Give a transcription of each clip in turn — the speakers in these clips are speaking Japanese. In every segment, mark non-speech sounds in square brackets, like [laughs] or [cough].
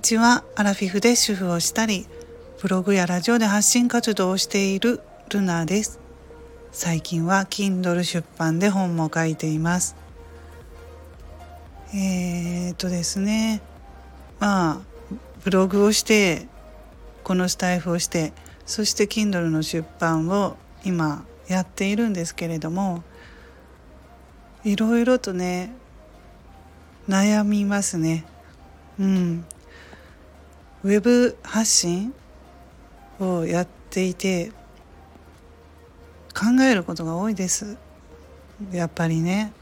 にちは。アラフィフで主婦をしたりブログやラジオで発信活動をしているルナです。最近は Kindle 出版で本も書いています。えー、っとですね。まあブログをしてこのスタイフをしてそして Kindle の出版を今やっているんですけれどもいろいろとね悩みますね。うん。ウェブ発信をやっていて考えることが多いです。やっぱりね。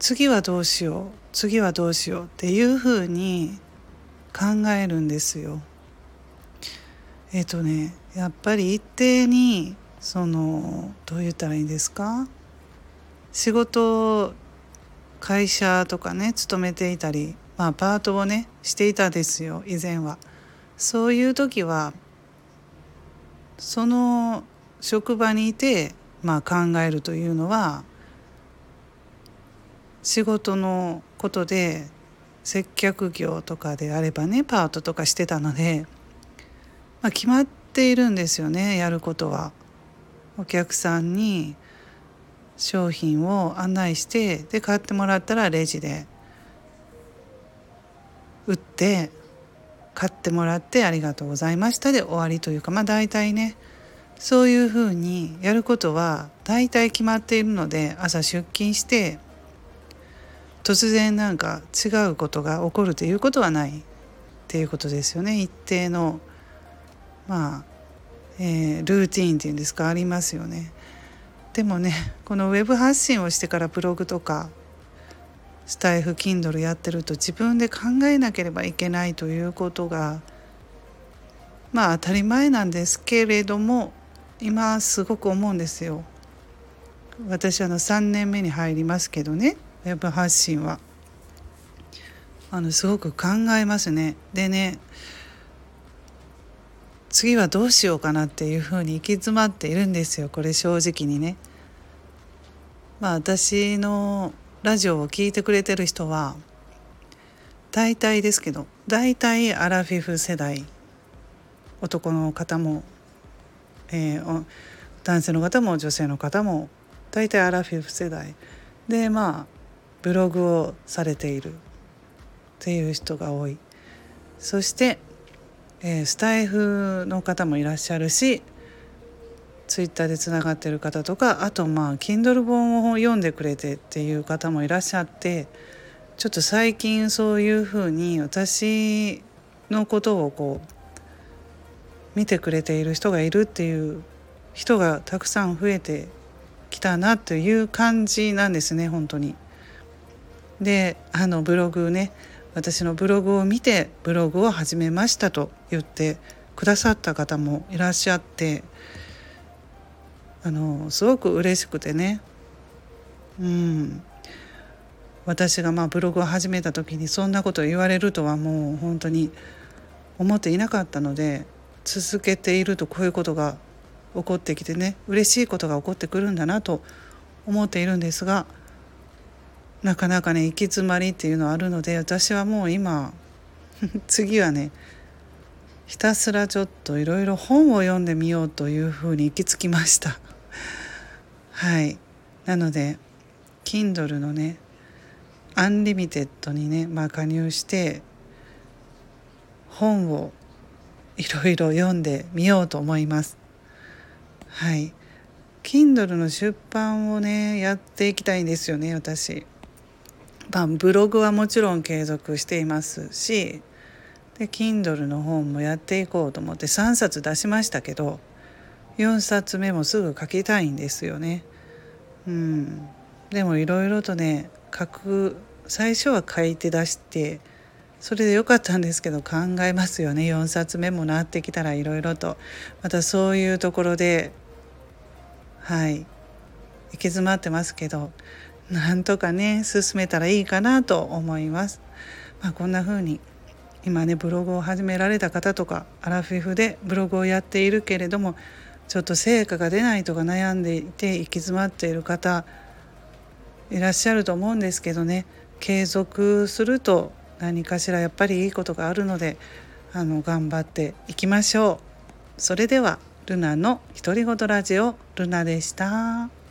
次はどうしよう次はどうしようっていうふうに考えるんですよ。えっ、とねやっぱり一定にそのどう言ったらいいんですか？仕事会社とかね勤めていたりまあパートをねしていたですよ以前は。そういう時はその職場にいて、まあ、考えるというのは仕事のことで接客業とかであればねパートとかしてたので、まあ、決まっているんですよねやることは。お客さんに商品を案内してで買ってもらったらレジで売って買ってもらってありがとうございましたで終わりというかまあ大体ねそういうふうにやることは大体決まっているので朝出勤して突然なんか違うことが起こるということはないっていうことですよね一定のまあ、えー、ルーティンっていうんですかありますよね。でもねこのウェブ発信をしてからブログとかスタイフ Kindle やってると自分で考えなければいけないということがまあ当たり前なんですけれども今すごく思うんですよ。私あの3年目に入りますけどねウェブ発信は。あのすごく考えますね。でね次はどうしようかなっていうふうに行き詰まっているんですよこれ正直にね。まあ私のラジオを聴いてくれてる人は大体ですけど大体アラフィフ世代男の方も、えー、男性の方も女性の方も大体アラフィフ世代。でまあブログをされている。っていう人が多い。そして、えー、スタイフの方もいらっしゃるしツイッターでつながってる方とかあとまあ Kindle 本を読んでくれてっていう方もいらっしゃってちょっと最近そういうふうに私のことをこう見てくれている人がいるっていう人がたくさん増えてきたなという感じなんですね本当に。であのブログね私のブログを見てブログを始めましたと言ってくださった方もいらっしゃってあのすごく嬉しくてねうん私がまあブログを始めた時にそんなことを言われるとはもう本当に思っていなかったので続けているとこういうことが起こってきてね嬉しいことが起こってくるんだなと思っているんですがなかなかね行き詰まりっていうのはあるので私はもう今 [laughs] 次はねひたすらちょっといろいろ本を読んでみようというふうに行き着きました。はいなので Kindle のねアンリミテッドにね、まあ、加入して本をいろいろ読んでみようと思います。はい Kindle の出版をねやっていきたいんですよね私。まあ、ブログはもちろん継続していますしで Kindle の本もやっていこうと思って3冊出しましたけど4冊目もすぐ書きたいんですよね。うん、でもいろいろとね書く最初は書いて出してそれでよかったんですけど考えますよね。4冊目もなってきたらいろいろと。またそういうところではい。行き詰まってますけどなんとかね進めたらいいかなと思います。まあ、こんな風に今ねブログを始められた方とかアラフィフでブログをやっているけれどもちょっと成果が出ないとか悩んでいて行き詰まっている方いらっしゃると思うんですけどね継続すると何かしらやっぱりいいことがあるのであの頑張っていきましょうそれではルナの独り言ラジオルナでした。